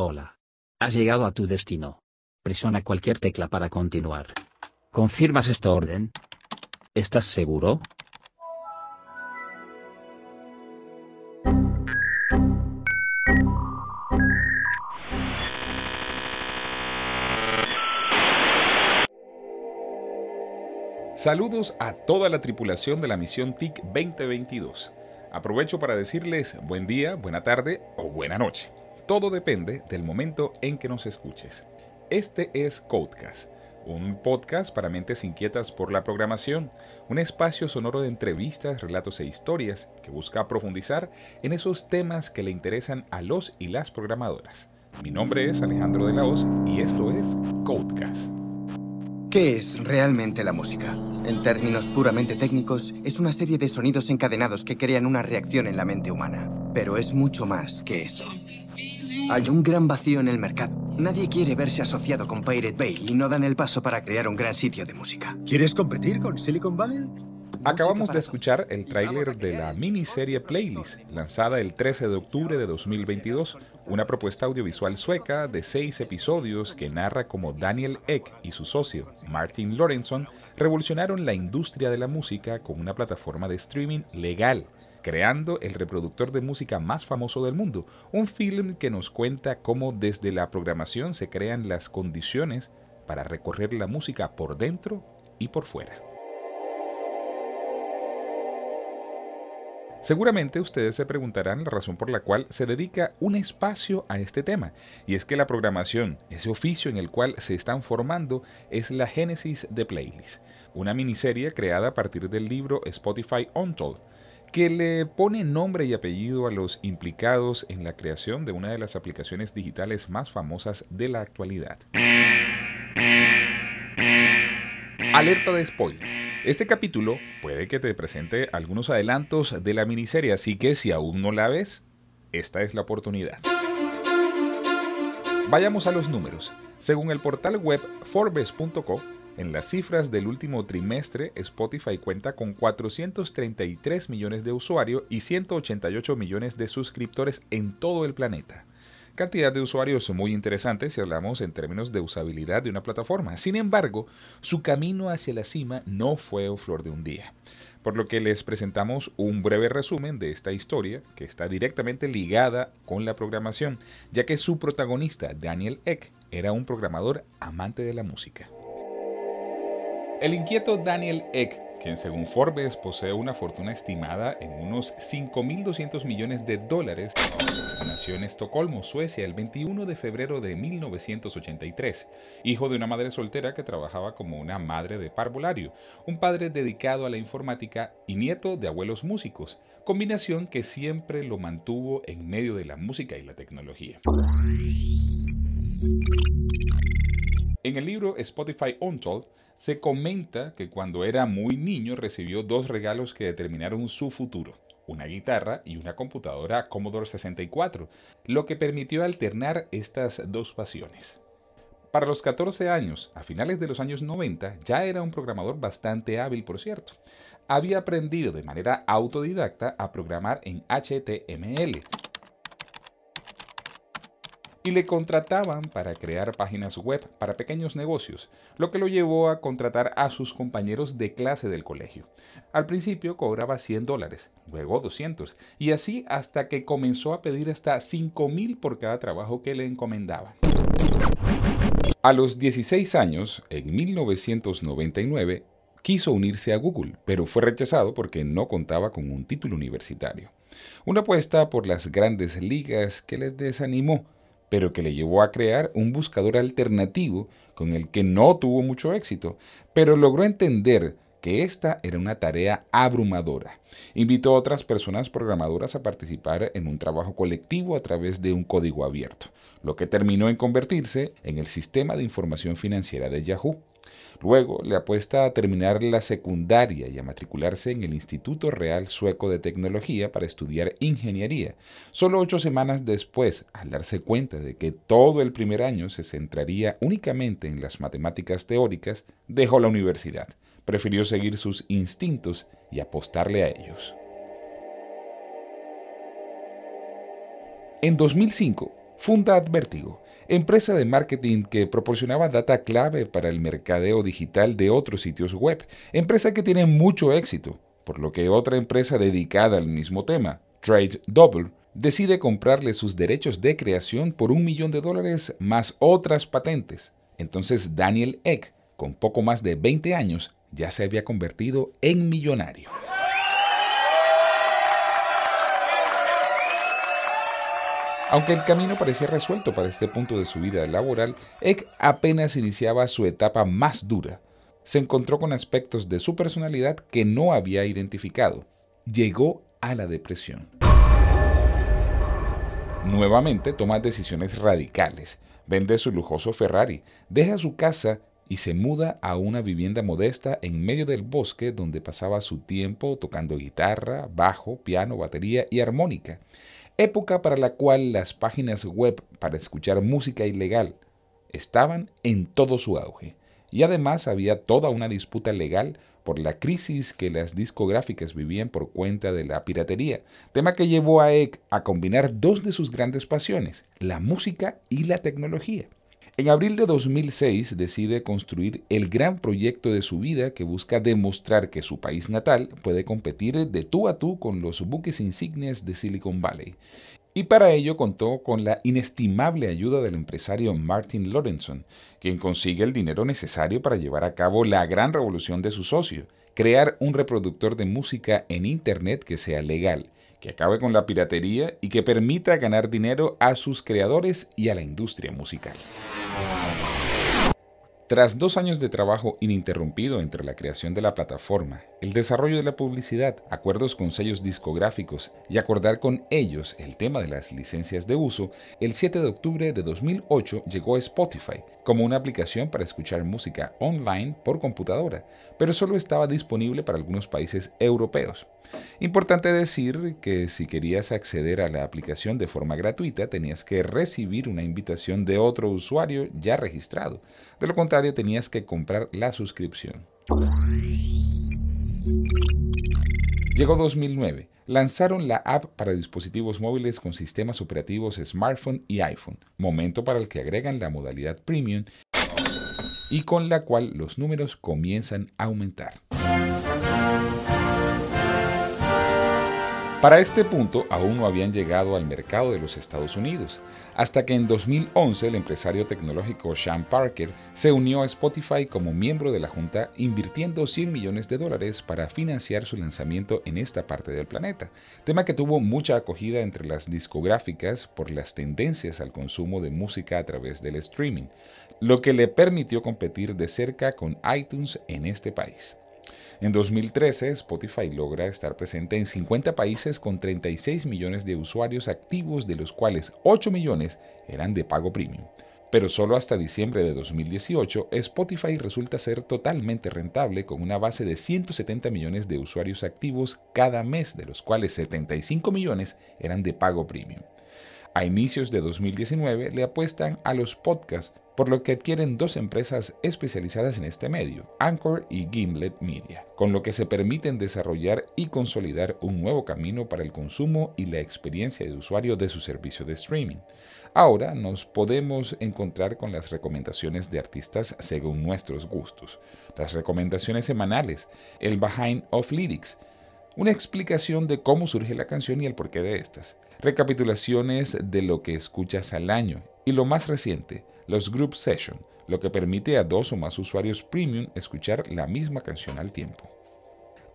Hola. Has llegado a tu destino. Presiona cualquier tecla para continuar. ¿Confirmas esta orden? ¿Estás seguro? Saludos a toda la tripulación de la misión TIC 2022. Aprovecho para decirles buen día, buena tarde o buena noche. Todo depende del momento en que nos escuches. Este es Codecast, un podcast para mentes inquietas por la programación, un espacio sonoro de entrevistas, relatos e historias que busca profundizar en esos temas que le interesan a los y las programadoras. Mi nombre es Alejandro de la Hoz y esto es Codecast. ¿Qué es realmente la música? En términos puramente técnicos, es una serie de sonidos encadenados que crean una reacción en la mente humana. Pero es mucho más que eso. Hay un gran vacío en el mercado. Nadie quiere verse asociado con Pirate Bay y no dan el paso para crear un gran sitio de música. ¿Quieres competir con Silicon Valley? Acabamos de escuchar el tráiler de la miniserie Playlist, lanzada el 13 de octubre de 2022, una propuesta audiovisual sueca de seis episodios que narra cómo Daniel Ek y su socio, Martin Lorenson, revolucionaron la industria de la música con una plataforma de streaming legal, creando el reproductor de música más famoso del mundo, un film que nos cuenta cómo desde la programación se crean las condiciones para recorrer la música por dentro y por fuera. Seguramente ustedes se preguntarán la razón por la cual se dedica un espacio a este tema, y es que la programación, ese oficio en el cual se están formando, es la génesis de Playlist, una miniserie creada a partir del libro Spotify Untold, que le pone nombre y apellido a los implicados en la creación de una de las aplicaciones digitales más famosas de la actualidad. Alerta de spoiler. Este capítulo puede que te presente algunos adelantos de la miniserie, así que si aún no la ves, esta es la oportunidad. Vayamos a los números. Según el portal web Forbes.co, en las cifras del último trimestre, Spotify cuenta con 433 millones de usuarios y 188 millones de suscriptores en todo el planeta cantidad de usuarios muy interesantes si hablamos en términos de usabilidad de una plataforma. Sin embargo, su camino hacia la cima no fue flor de un día. Por lo que les presentamos un breve resumen de esta historia que está directamente ligada con la programación, ya que su protagonista, Daniel Eck, era un programador amante de la música. El inquieto Daniel Eck quien según Forbes posee una fortuna estimada en unos 5.200 millones de dólares, nació en Estocolmo, Suecia, el 21 de febrero de 1983, hijo de una madre soltera que trabajaba como una madre de parvulario, un padre dedicado a la informática y nieto de abuelos músicos, combinación que siempre lo mantuvo en medio de la música y la tecnología. En el libro Spotify Untold, se comenta que cuando era muy niño recibió dos regalos que determinaron su futuro, una guitarra y una computadora Commodore 64, lo que permitió alternar estas dos pasiones. Para los 14 años, a finales de los años 90, ya era un programador bastante hábil, por cierto. Había aprendido de manera autodidacta a programar en HTML, y le contrataban para crear páginas web para pequeños negocios, lo que lo llevó a contratar a sus compañeros de clase del colegio. Al principio cobraba 100 dólares, luego 200, y así hasta que comenzó a pedir hasta 5 mil por cada trabajo que le encomendaban. A los 16 años, en 1999, quiso unirse a Google, pero fue rechazado porque no contaba con un título universitario. Una apuesta por las grandes ligas que le desanimó pero que le llevó a crear un buscador alternativo con el que no tuvo mucho éxito, pero logró entender que esta era una tarea abrumadora. Invitó a otras personas programadoras a participar en un trabajo colectivo a través de un código abierto, lo que terminó en convertirse en el sistema de información financiera de Yahoo. Luego le apuesta a terminar la secundaria y a matricularse en el Instituto Real Sueco de Tecnología para estudiar ingeniería. Solo ocho semanas después, al darse cuenta de que todo el primer año se centraría únicamente en las matemáticas teóricas, dejó la universidad. Prefirió seguir sus instintos y apostarle a ellos. En 2005, funda Advertigo, empresa de marketing que proporcionaba data clave para el mercadeo digital de otros sitios web, empresa que tiene mucho éxito, por lo que otra empresa dedicada al mismo tema, Trade Double, decide comprarle sus derechos de creación por un millón de dólares más otras patentes. Entonces Daniel Eck, con poco más de 20 años, ya se había convertido en millonario. Aunque el camino parecía resuelto para este punto de su vida laboral, Eck apenas iniciaba su etapa más dura. Se encontró con aspectos de su personalidad que no había identificado. Llegó a la depresión. Nuevamente toma decisiones radicales. Vende su lujoso Ferrari, deja su casa y se muda a una vivienda modesta en medio del bosque donde pasaba su tiempo tocando guitarra, bajo, piano, batería y armónica época para la cual las páginas web para escuchar música ilegal estaban en todo su auge. Y además había toda una disputa legal por la crisis que las discográficas vivían por cuenta de la piratería, tema que llevó a Eck a combinar dos de sus grandes pasiones, la música y la tecnología. En abril de 2006 decide construir el gran proyecto de su vida que busca demostrar que su país natal puede competir de tú a tú con los buques insignias de Silicon Valley. Y para ello contó con la inestimable ayuda del empresario Martin Lorenson, quien consigue el dinero necesario para llevar a cabo la gran revolución de su socio, crear un reproductor de música en Internet que sea legal que acabe con la piratería y que permita ganar dinero a sus creadores y a la industria musical. Bye. Tras dos años de trabajo ininterrumpido entre la creación de la plataforma, el desarrollo de la publicidad, acuerdos con sellos discográficos y acordar con ellos el tema de las licencias de uso, el 7 de octubre de 2008 llegó Spotify como una aplicación para escuchar música online por computadora, pero solo estaba disponible para algunos países europeos. Importante decir que si querías acceder a la aplicación de forma gratuita tenías que recibir una invitación de otro usuario ya registrado. De lo tenías que comprar la suscripción. Llegó 2009. Lanzaron la app para dispositivos móviles con sistemas operativos smartphone y iPhone, momento para el que agregan la modalidad premium y con la cual los números comienzan a aumentar. Para este punto aún no habían llegado al mercado de los Estados Unidos, hasta que en 2011 el empresario tecnológico Sean Parker se unió a Spotify como miembro de la junta invirtiendo 100 millones de dólares para financiar su lanzamiento en esta parte del planeta, tema que tuvo mucha acogida entre las discográficas por las tendencias al consumo de música a través del streaming, lo que le permitió competir de cerca con iTunes en este país. En 2013, Spotify logra estar presente en 50 países con 36 millones de usuarios activos, de los cuales 8 millones eran de pago premium. Pero solo hasta diciembre de 2018, Spotify resulta ser totalmente rentable con una base de 170 millones de usuarios activos cada mes, de los cuales 75 millones eran de pago premium. A inicios de 2019 le apuestan a los podcasts por lo que adquieren dos empresas especializadas en este medio, Anchor y Gimlet Media, con lo que se permiten desarrollar y consolidar un nuevo camino para el consumo y la experiencia de usuario de su servicio de streaming. Ahora nos podemos encontrar con las recomendaciones de artistas según nuestros gustos, las recomendaciones semanales, el Behind of Lyrics, una explicación de cómo surge la canción y el porqué de estas, recapitulaciones de lo que escuchas al año. Y lo más reciente, los Group Session, lo que permite a dos o más usuarios premium escuchar la misma canción al tiempo.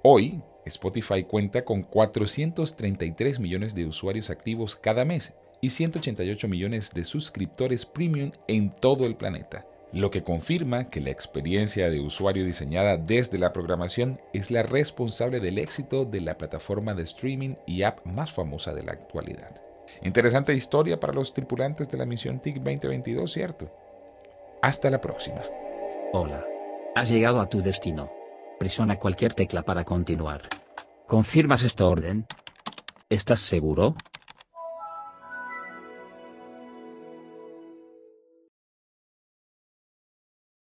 Hoy, Spotify cuenta con 433 millones de usuarios activos cada mes y 188 millones de suscriptores premium en todo el planeta, lo que confirma que la experiencia de usuario diseñada desde la programación es la responsable del éxito de la plataforma de streaming y app más famosa de la actualidad. Interesante historia para los tripulantes de la misión TIC 2022, ¿cierto? Hasta la próxima. Hola. Has llegado a tu destino. Presiona cualquier tecla para continuar. ¿Confirmas esta orden? ¿Estás seguro?